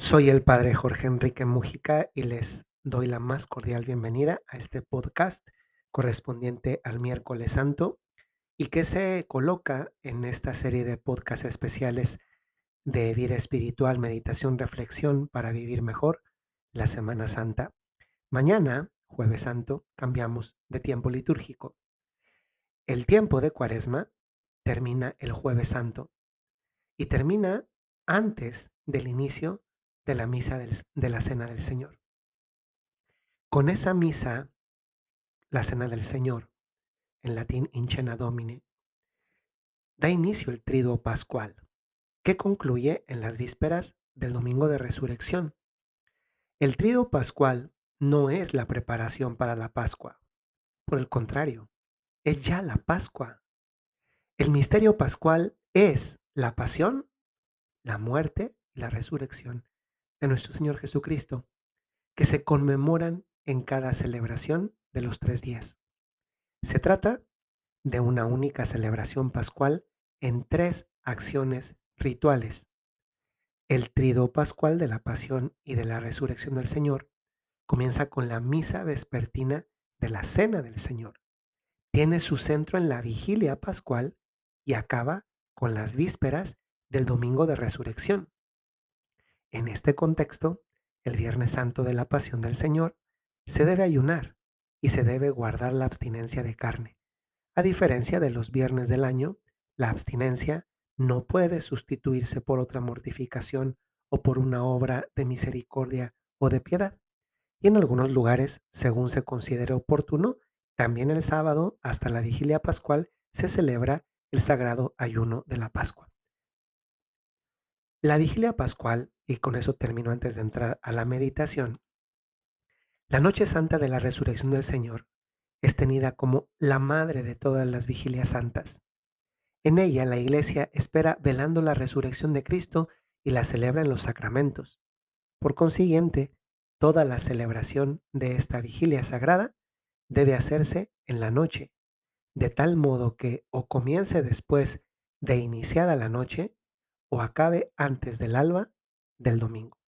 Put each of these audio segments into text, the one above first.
Soy el padre Jorge Enrique Mujica y les doy la más cordial bienvenida a este podcast correspondiente al miércoles santo y que se coloca en esta serie de podcasts especiales de vida espiritual, meditación, reflexión para vivir mejor la Semana Santa. Mañana, jueves santo, cambiamos de tiempo litúrgico. El tiempo de cuaresma termina el jueves santo y termina antes del inicio de la misa del- de la cena del Señor. Con esa misa, la cena del Señor, en latín incena domine, da inicio el triduo pascual, que concluye en las vísperas del domingo de resurrección. El triduo pascual no es la preparación para la Pascua, por el contrario, es ya la Pascua. El misterio pascual es la pasión, la muerte y la resurrección de nuestro Señor Jesucristo, que se conmemoran en cada celebración de los tres días. Se trata de una única celebración pascual en tres acciones rituales. El trido pascual de la pasión y de la resurrección del Señor comienza con la misa vespertina de la cena del Señor. Tiene su centro en la vigilia pascual y acaba con las vísperas del domingo de resurrección. En este contexto, el Viernes Santo de la Pasión del Señor se debe ayunar y se debe guardar la abstinencia de carne. A diferencia de los viernes del año, la abstinencia no puede sustituirse por otra mortificación o por una obra de misericordia o de piedad. Y en algunos lugares, según se considere oportuno, también el sábado hasta la vigilia pascual se celebra el sagrado ayuno de la Pascua. La vigilia pascual, y con eso termino antes de entrar a la meditación, la noche santa de la resurrección del Señor es tenida como la madre de todas las vigilias santas. En ella la iglesia espera velando la resurrección de Cristo y la celebra en los sacramentos. Por consiguiente, toda la celebración de esta vigilia sagrada debe hacerse en la noche, de tal modo que o comience después de iniciada la noche o acabe antes del alba del domingo.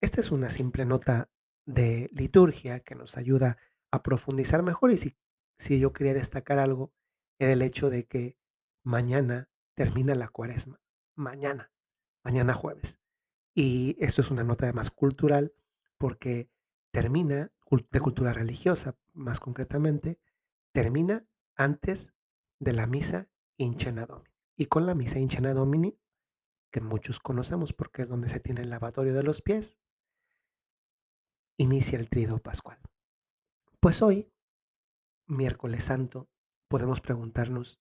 Esta es una simple nota de liturgia que nos ayuda a profundizar mejor y si, yo quería destacar algo era el hecho de que mañana termina la cuaresma, mañana, mañana jueves. Y esto es una nota además cultural porque termina, de cultura religiosa más concretamente, termina antes de la misa Incena Domini. Y con la misa Incena Domini, que muchos conocemos porque es donde se tiene el lavatorio de los pies, inicia el trido pascual. Pues hoy, miércoles santo, podemos preguntarnos,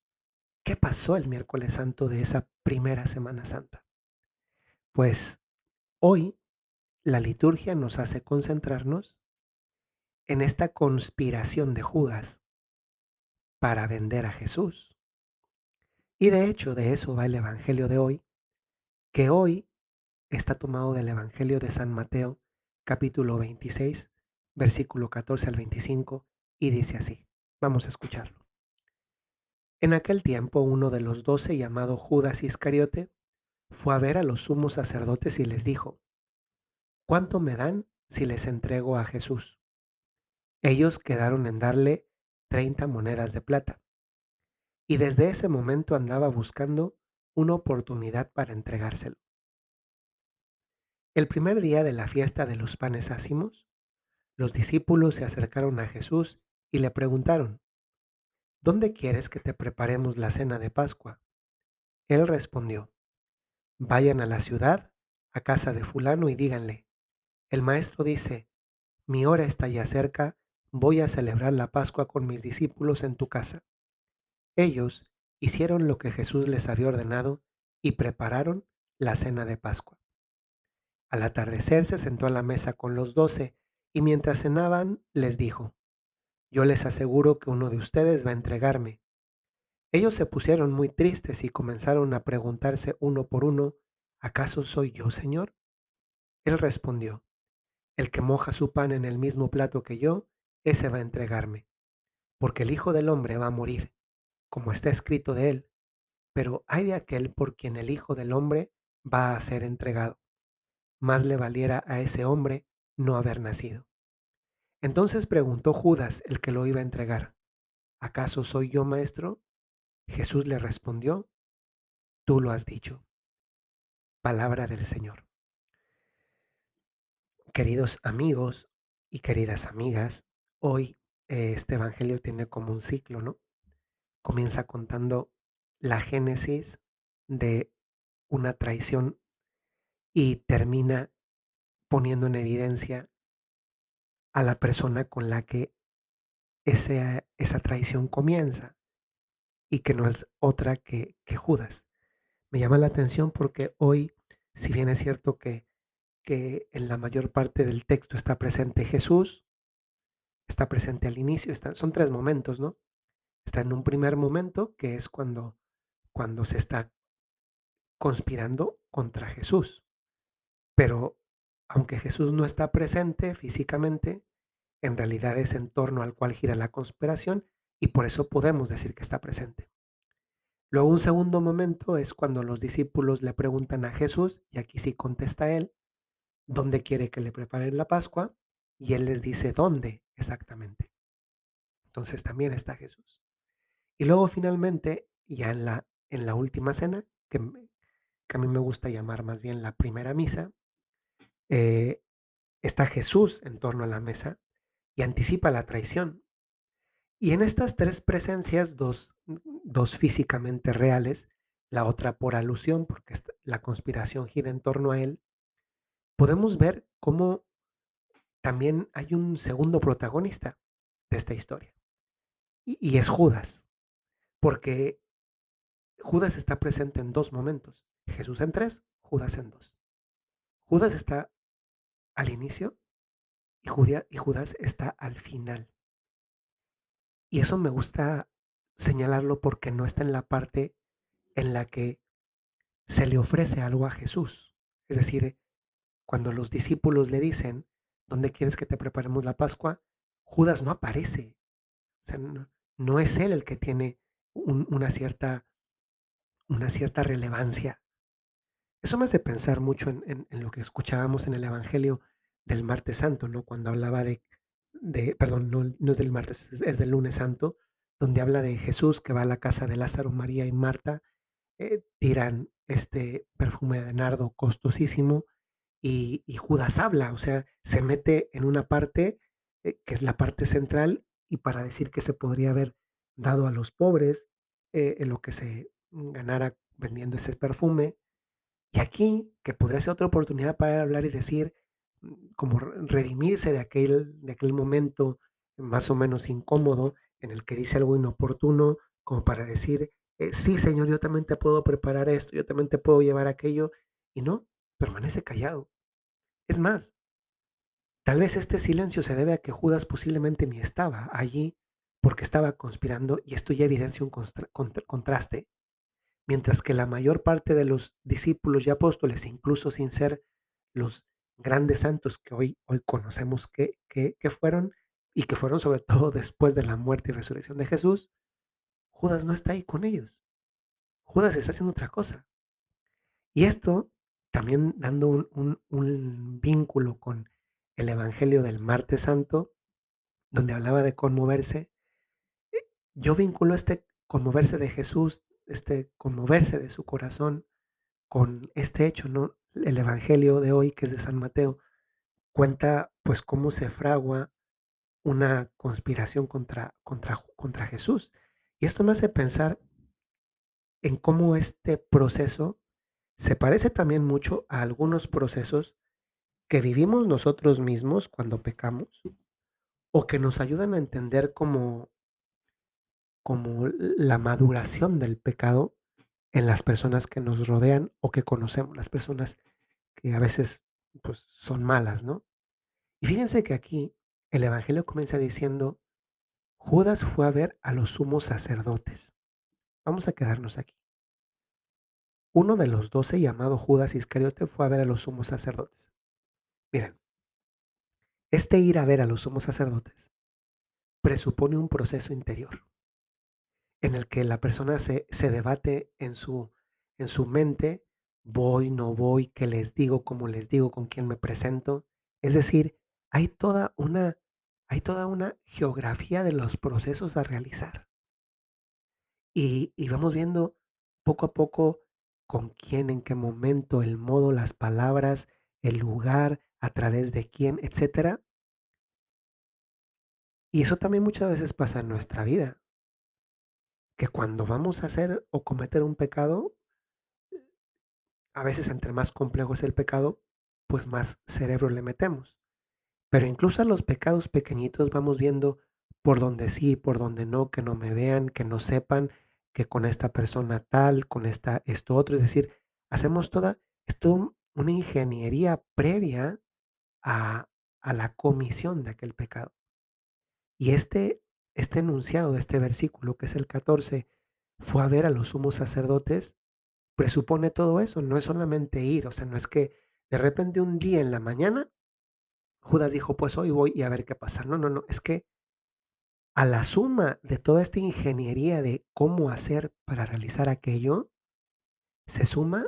¿qué pasó el miércoles santo de esa primera Semana Santa? Pues hoy la liturgia nos hace concentrarnos en esta conspiración de Judas para vender a Jesús. Y de hecho de eso va el Evangelio de hoy, que hoy está tomado del Evangelio de San Mateo, capítulo 26, versículo 14 al 25, y dice así. Vamos a escucharlo. En aquel tiempo uno de los doce, llamado Judas Iscariote, fue a ver a los sumos sacerdotes y les dijo, ¿cuánto me dan si les entrego a Jesús? Ellos quedaron en darle 30 monedas de plata. Y desde ese momento andaba buscando una oportunidad para entregárselo. El primer día de la fiesta de los panes ácimos, los discípulos se acercaron a Jesús y le preguntaron, ¿Dónde quieres que te preparemos la cena de Pascua? Él respondió, Vayan a la ciudad, a casa de fulano y díganle, el maestro dice, mi hora está ya cerca, voy a celebrar la Pascua con mis discípulos en tu casa. Ellos hicieron lo que Jesús les había ordenado y prepararon la cena de Pascua. Al atardecer se sentó a la mesa con los doce y mientras cenaban les dijo, yo les aseguro que uno de ustedes va a entregarme. Ellos se pusieron muy tristes y comenzaron a preguntarse uno por uno, ¿acaso soy yo, Señor? Él respondió, el que moja su pan en el mismo plato que yo, ese va a entregarme, porque el Hijo del Hombre va a morir, como está escrito de él, pero hay de aquel por quien el Hijo del Hombre va a ser entregado. más le valiera a ese hombre no haber nacido. Entonces preguntó Judas, el que lo iba a entregar, ¿acaso soy yo, maestro? Jesús le respondió, tú lo has dicho. Palabra del Señor. Queridos amigos y queridas amigas, hoy eh, este Evangelio tiene como un ciclo, ¿no? Comienza contando la génesis de una traición y termina poniendo en evidencia a la persona con la que esa, esa traición comienza y que no es otra que, que Judas. Me llama la atención porque hoy, si bien es cierto que que en la mayor parte del texto está presente Jesús, está presente al inicio, son tres momentos, ¿no? Está en un primer momento, que es cuando, cuando se está conspirando contra Jesús. Pero aunque Jesús no está presente físicamente, en realidad es en torno al cual gira la conspiración y por eso podemos decir que está presente. Luego un segundo momento es cuando los discípulos le preguntan a Jesús, y aquí sí contesta él, dónde quiere que le preparen la Pascua y Él les dice dónde exactamente. Entonces también está Jesús. Y luego finalmente, ya en la, en la última cena, que, a mí me gusta llamar más bien la primera misa, eh, está Jesús en torno a la mesa y anticipa la traición. Y en estas tres presencias, dos, dos físicamente reales, la otra por alusión, porque la conspiración gira en torno a él, podemos ver cómo también hay un segundo protagonista de esta historia. Y, es Judas, porque Judas está presente en dos momentos. Jesús en tres, Judas en dos. Judas está al inicio y, y Judas está al final. Y eso me gusta señalarlo porque no está en la parte en la que se le ofrece algo a Jesús. Es decir, cuando los discípulos le dicen, ¿dónde quieres que te preparemos la Pascua? Judas no aparece. O sea, no, es él el que tiene una, cierta, una cierta relevancia. Eso me hace pensar mucho en, lo que escuchábamos en el Evangelio del martes santo, ¿no? Cuando hablaba de, de perdón, no, es del martes, es, del lunes santo, donde habla de Jesús que va a la casa de Lázaro, María y Marta, eh, tiran este perfume de nardo costosísimo y, Judas habla, o sea, se mete en una parte eh, que es la parte central y para decir que se podría haber dado a los pobres eh, en lo que se ganara vendiendo ese perfume. Y aquí, que podría ser otra oportunidad para hablar y decir, mm, como redimirse de aquel, de aquel momento más o menos incómodo en el que dice algo inoportuno, como para decir, eh, sí, Señor, yo también te puedo preparar esto, yo también te puedo llevar aquello, y no, permanece callado. Es más, tal vez este silencio se debe a que Judas posiblemente ni estaba allí porque estaba conspirando y esto ya evidencia un contraste, mientras que la mayor parte de los discípulos y apóstoles, incluso sin ser los grandes santos que hoy, hoy conocemos que, que, fueron y que fueron sobre todo después de la muerte y resurrección de Jesús, Judas no está ahí con ellos. Judas está haciendo otra cosa. Y esto también dando un, vínculo con el Evangelio del martes santo, donde hablaba de conmoverse, yo vinculo este conmoverse de Jesús, este conmoverse de su corazón con este hecho, ¿no? El Evangelio de hoy, que es de San Mateo, cuenta pues cómo se fragua una conspiración contra, contra, contra Jesús. Y esto me hace pensar en cómo este proceso se parece también mucho a algunos procesos que vivimos nosotros mismos cuando pecamos o que nos ayudan a entender como, como la maduración del pecado en las personas que nos rodean o que conocemos, las personas que a veces pues, son malas, ¿no? Y fíjense que aquí el Evangelio comienza diciendo, Judas fue a ver a los sumos sacerdotes. Vamos a quedarnos aquí. Uno de los doce, llamado Judas Iscariote, fue a ver a los sumos sacerdotes. Miren, este ir a ver a los sumos sacerdotes presupone un proceso interior en el que la persona se, se debate en su, en su mente voy, no voy, qué les digo, cómo les digo, con quién me presento. Es decir, hay toda una hay toda una geografía de los procesos a realizar. Y y vamos viendo poco a poco con quién, en qué momento, el modo, las palabras, el lugar, a través de quién, etcétera. Y eso también muchas veces pasa en nuestra vida, que cuando vamos a hacer o cometer un pecado, a veces entre más complejo es el pecado, pues más cerebro le metemos. Pero incluso a los pecados pequeñitos vamos viendo por donde sí, por donde no, que no me vean, que no sepan que con esta persona tal, con esta esto otro. Es decir, hacemos toda, es toda un- una ingeniería previa a, a la comisión de aquel pecado. Y este, este enunciado de este versículo, que es el 14, fue a ver a los sumos sacerdotes, presupone todo eso. No es solamente ir, o sea, no es que de repente un día en la mañana Judas dijo, pues hoy voy y a ver qué pasa. No, no, no, es que a la suma de toda esta ingeniería de cómo hacer para realizar aquello, se suma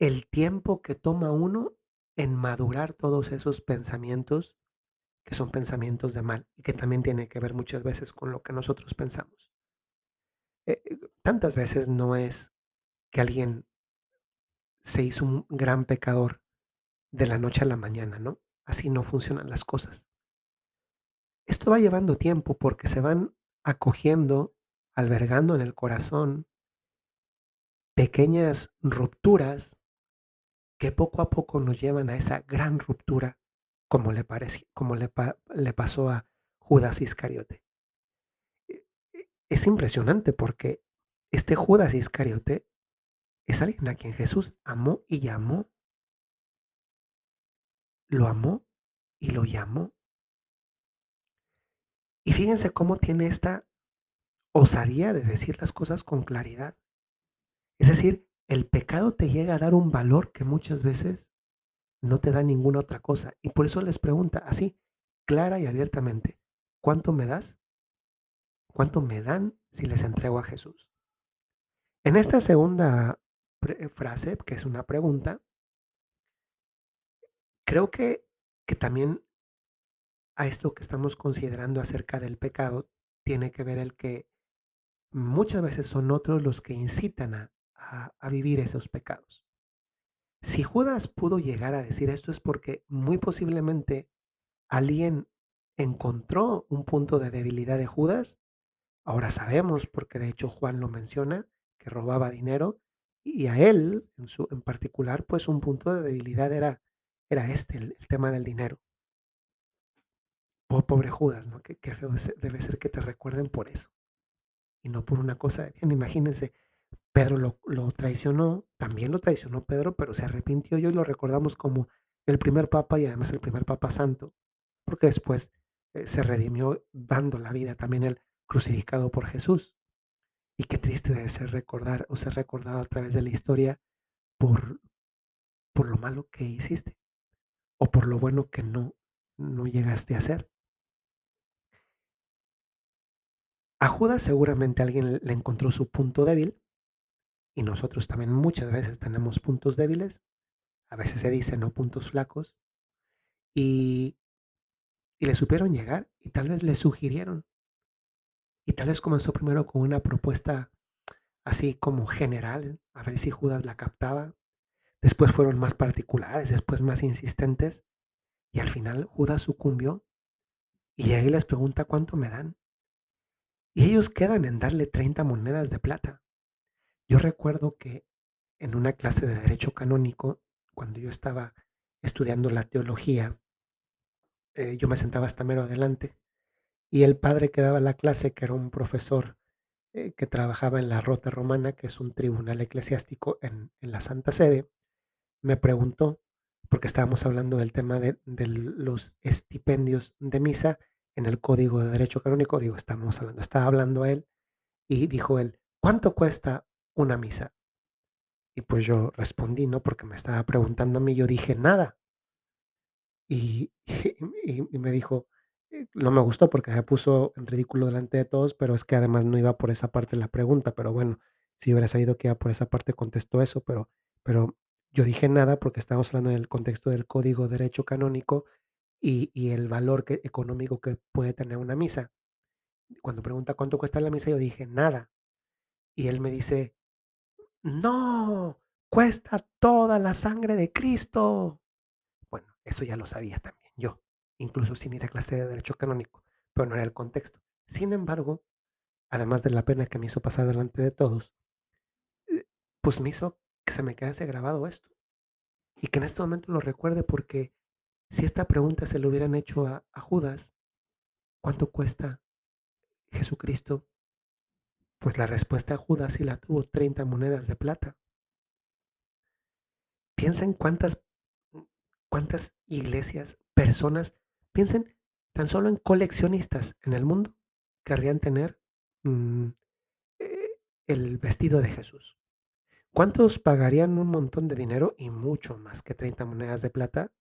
el tiempo que toma uno en madurar todos esos pensamientos que son pensamientos de mal y que también tiene que ver muchas veces con lo que nosotros pensamos. Eh, eh, tantas veces no es que alguien se hizo un gran pecador de la noche a la mañana, ¿no? Así no funcionan las cosas. Esto va llevando tiempo porque se van acogiendo, albergando en el corazón pequeñas rupturas que poco a poco nos llevan a esa gran ruptura como le, le pasó a Judas Iscariote. E- e- Es impresionante porque este Judas Iscariote es alguien a quien Jesús amó y llamó, lo amó y lo llamó. Y fíjense cómo tiene esta osadía de decir las cosas con claridad. Es decir, el pecado te llega a dar un valor que muchas veces no te da ninguna otra cosa. Y por eso les pregunta así, clara y abiertamente, ¿cuánto me das? ¿Cuánto me dan si les entrego a Jesús? En esta segunda frase, que es una pregunta, creo que, que también a esto que estamos considerando acerca del pecado tiene que ver el que muchas veces son otros los que incitan a, a a vivir esos pecados. Si Judas pudo llegar a decir esto es porque muy posiblemente alguien encontró un punto de debilidad de Judas. Ahora sabemos, porque de hecho Juan lo menciona, que robaba dinero y a él en, particular, pues un punto de debilidad era, era este, el, tema del dinero. Po- pobre Judas, ¿no? Qué, qué feo debe ser que te recuerden por eso y no por una cosa bien. Imagínense, Pedro lo, traicionó, también lo traicionó Pedro, pero se arrepintió y hoy lo recordamos como el primer papa y además el primer papa santo, porque después eh, se redimió dando la vida también el crucificado por Jesús. Y qué triste debe ser recordar o ser recordado a través de la historia por, por lo malo que hiciste o por lo bueno que no, no llegaste a hacer. A Judas seguramente alguien le encontró su punto débil y nosotros también muchas veces tenemos puntos débiles a veces se dice, ¿no? Puntos flacos, y, y le supieron llegar y tal vez le sugirieron. Y tal vez comenzó primero con una propuesta así como general, a ver si Judas la captaba. Después fueron más particulares, después más insistentes, y al final Judas sucumbió y ahí les pregunta cuánto me dan. Y ellos quedan en darle 30 monedas de plata. Yo recuerdo que en una clase de derecho canónico, cuando yo estaba estudiando la teología, eh, yo me sentaba hasta mero adelante Y el padre que daba la clase, que era un profesor eh, que trabajaba en la Rota Romana, que es un tribunal eclesiástico en, en la Santa Sede, me preguntó, porque estábamos hablando del tema de, de los estipendios de misa en el Código de Derecho Canónico, digo, estamos hablando, estaba hablando a él y dijo él, ¿cuánto cuesta una misa? Y pues yo respondí, ¿no? Porque me estaba preguntando a mí, yo dije, nada. Y, y- me dijo, eh, no me gustó porque me puso en ridículo delante de todos, pero es que además no iba por esa parte de la pregunta, pero bueno, Si hubiera sabido que iba por esa parte, contesto eso, pero pero yo dije nada porque estamos hablando en el contexto del código derecho canónico y y el valor económico que puede tener una misa. Cuando pregunta cuánto cuesta la misa, yo dije: "Nada". Y él me dice: "No, cuesta toda la sangre de Cristo". Bueno, eso ya lo sabía también yo, incluso sin ir a clase de derecho canónico, pero no era el contexto. Sin embargo, además de la pena que me hizo pasar delante de todos, eh, pues me hizo que se me quedase grabado esto y que en este momento lo recuerde porque si esta pregunta se lo hubieran hecho a, a Judas, ¿cuánto cuesta Jesucristo? Pues la respuesta a Judas sí la tuvo 30 monedas de plata. Piensa en cuántas, cuántas iglesias, personas, piensen tan solo en coleccionistas en el mundo querrían tener mm, eh, el vestido de Jesús. ¿Cuántos pagarían un montón de dinero y mucho más que 30 monedas de plata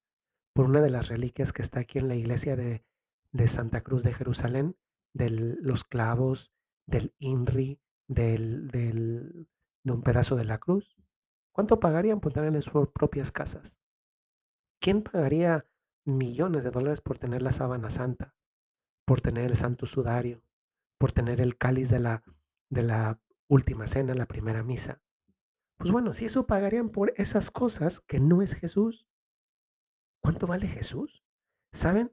por una de las reliquias que está aquí en la iglesia de Santa Cruz de Jerusalén, de los clavos, del INRI, del, del, de un pedazo de la cruz? ¿Cuánto pagarían por tener en sus propias casas? ¿Quién pagaría millones de dólares por tener la sábana santa, por tener el santo sudario, por tener el cáliz de la, de la última cena, la primera misa? Pues bueno, si eso pagarían por esas cosas que no es Jesús, ¿cuánto vale Jesús? ¿Saben?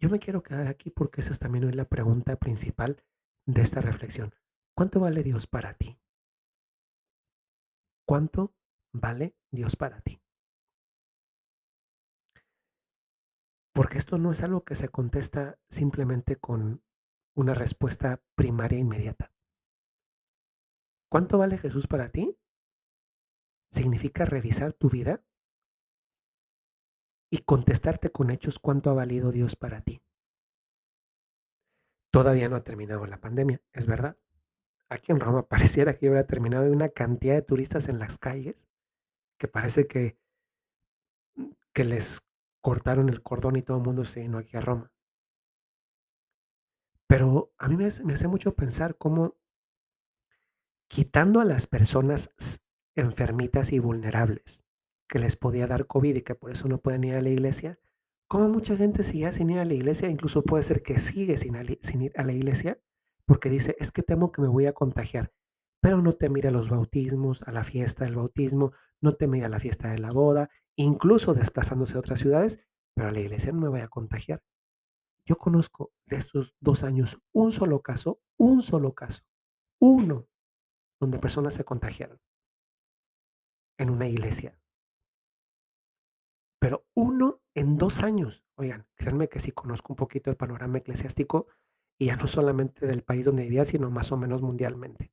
Yo me quiero quedar aquí porque esa es también hoy la pregunta principal de esta reflexión. ¿Cuánto vale Dios para ti? ¿Cuánto vale Dios para ti? Porque esto no es algo que se contesta simplemente con una respuesta primaria inmediata. ¿Cuánto vale Jesús para ti? significa revisar tu vida y contestarte con hechos cuánto ha valido Dios para ti. Todavía no ha terminado la pandemia, es verdad. Aquí en Roma pareciera que hubiera terminado de una cantidad de turistas en las calles que parece que, que les cortaron el cordón y todo el mundo se vino aquí a Roma. Pero a mí me me hace mucho pensar cómo quitando a las personas enfermitas y vulnerables, que les podía dar COVID y que por eso no pueden ir a la iglesia, como mucha gente sigue sin ir a la iglesia, incluso puede ser que sigue sin, ir a la iglesia, porque dice, es que temo que me voy a contagiar, pero no te mira a los bautismos, a la fiesta del bautismo, no te mira a la fiesta de la boda, incluso desplazándose a otras ciudades, pero a la iglesia no me voy a contagiar. Yo conozco de estos dos años un solo caso, un solo caso, uno, donde personas se contagiaron en una iglesia. Pero uno en dos años. Oigan, créanme que sí conozco un poquito el panorama eclesiástico y ya no solamente del país donde vivía, sino más o menos mundialmente.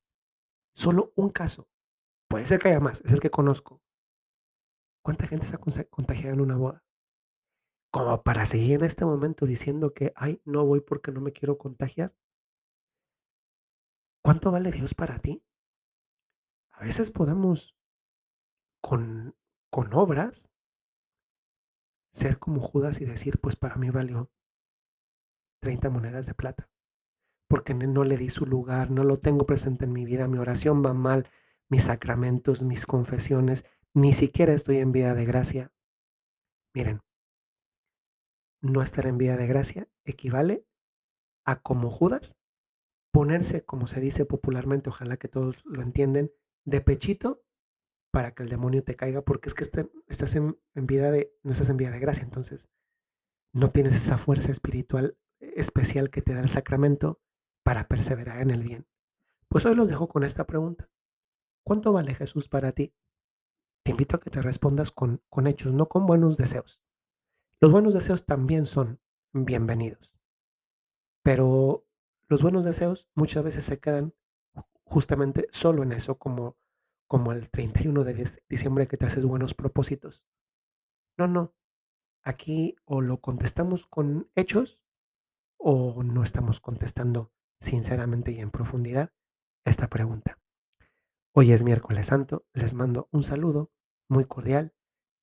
Solo un caso. Puede ser que haya más, es el que conozco. ¿Cuánta gente se ha contagiado en una boda? Como para seguir en este momento diciendo que, ay, no voy porque no me quiero contagiar. ¿Cuánto vale Dios para ti? A veces podemos con, con obras, ser como Judas y decir, pues para mí valió 30 monedas de plata, porque no le di su lugar, no lo tengo presente en mi vida, mi oración va mal, mis sacramentos, mis confesiones, ni siquiera estoy en vida de gracia. Miren, no estar en vida de gracia equivale a como Judas ponerse, como se dice popularmente, ojalá que todos lo entienden, de pechito para que el demonio te caiga, porque es que este, estás en, vida de, no estás en vida de gracia, entonces no tienes esa fuerza espiritual especial que te da el sacramento para perseverar en el bien. Pues hoy los dejo con esta pregunta. ¿Cuánto vale Jesús para ti? Te invito a que te respondas con, con hechos, no con buenos deseos. Los buenos deseos también son bienvenidos, pero los buenos deseos muchas veces se quedan justamente solo en eso, como como el 31 de diciembre que te haces buenos propósitos. No, no. Aquí o lo contestamos con hechos o no estamos contestando sinceramente y en profundidad esta pregunta. Hoy es miércoles santo, les mando un saludo muy cordial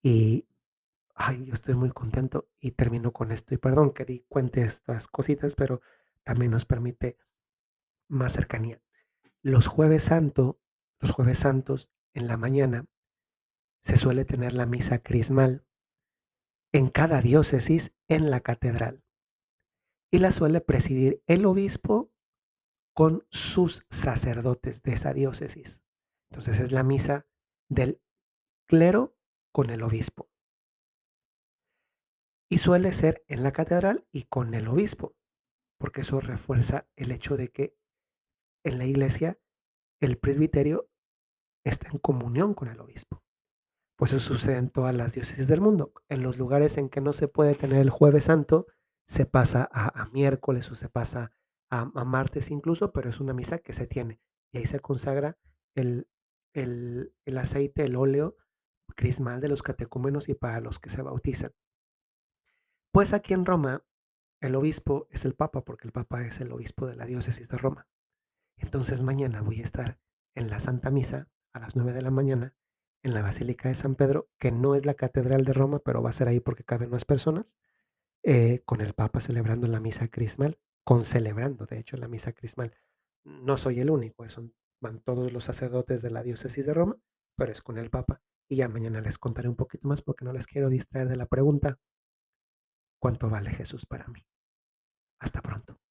y ay, yo estoy muy contento y termino con esto. Y perdón que di cuente estas cositas, pero también nos permite más cercanía. Los jueves santo los jueves santos, en la mañana, se suele tener la misa crismal en cada diócesis en la catedral y la suele presidir el obispo con sus sacerdotes de esa diócesis. Entonces es la misa del clero con el obispo. Y suele ser en la catedral y con el obispo, porque eso refuerza el hecho de que en la iglesia el presbiterio está en comunión con el obispo. Pues eso sucede en todas las diócesis del mundo. En los lugares en que no se puede tener el jueves santo, se pasa a, miércoles o se pasa a, martes incluso, pero es una misa que se tiene. Y ahí se consagra el, el, el aceite, el óleo crismal de los catecúmenos y para los que se bautizan. Pues aquí en Roma, el obispo es el papa, porque el papa es el obispo de la diócesis de Roma. Entonces mañana voy a estar en la Santa Misa a las 9 de la mañana en la Basílica de San Pedro, que no es la Catedral de Roma, pero va a ser ahí porque caben más personas, eh, con el Papa celebrando la misa crismal, con celebrando, de hecho, la misa crismal. No soy el único, son, van todos los sacerdotes de la diócesis de Roma, pero es con el Papa. Y ya mañana les contaré un poquito más porque no les quiero distraer de la pregunta, ¿cuánto vale Jesús para mí? Hasta pronto.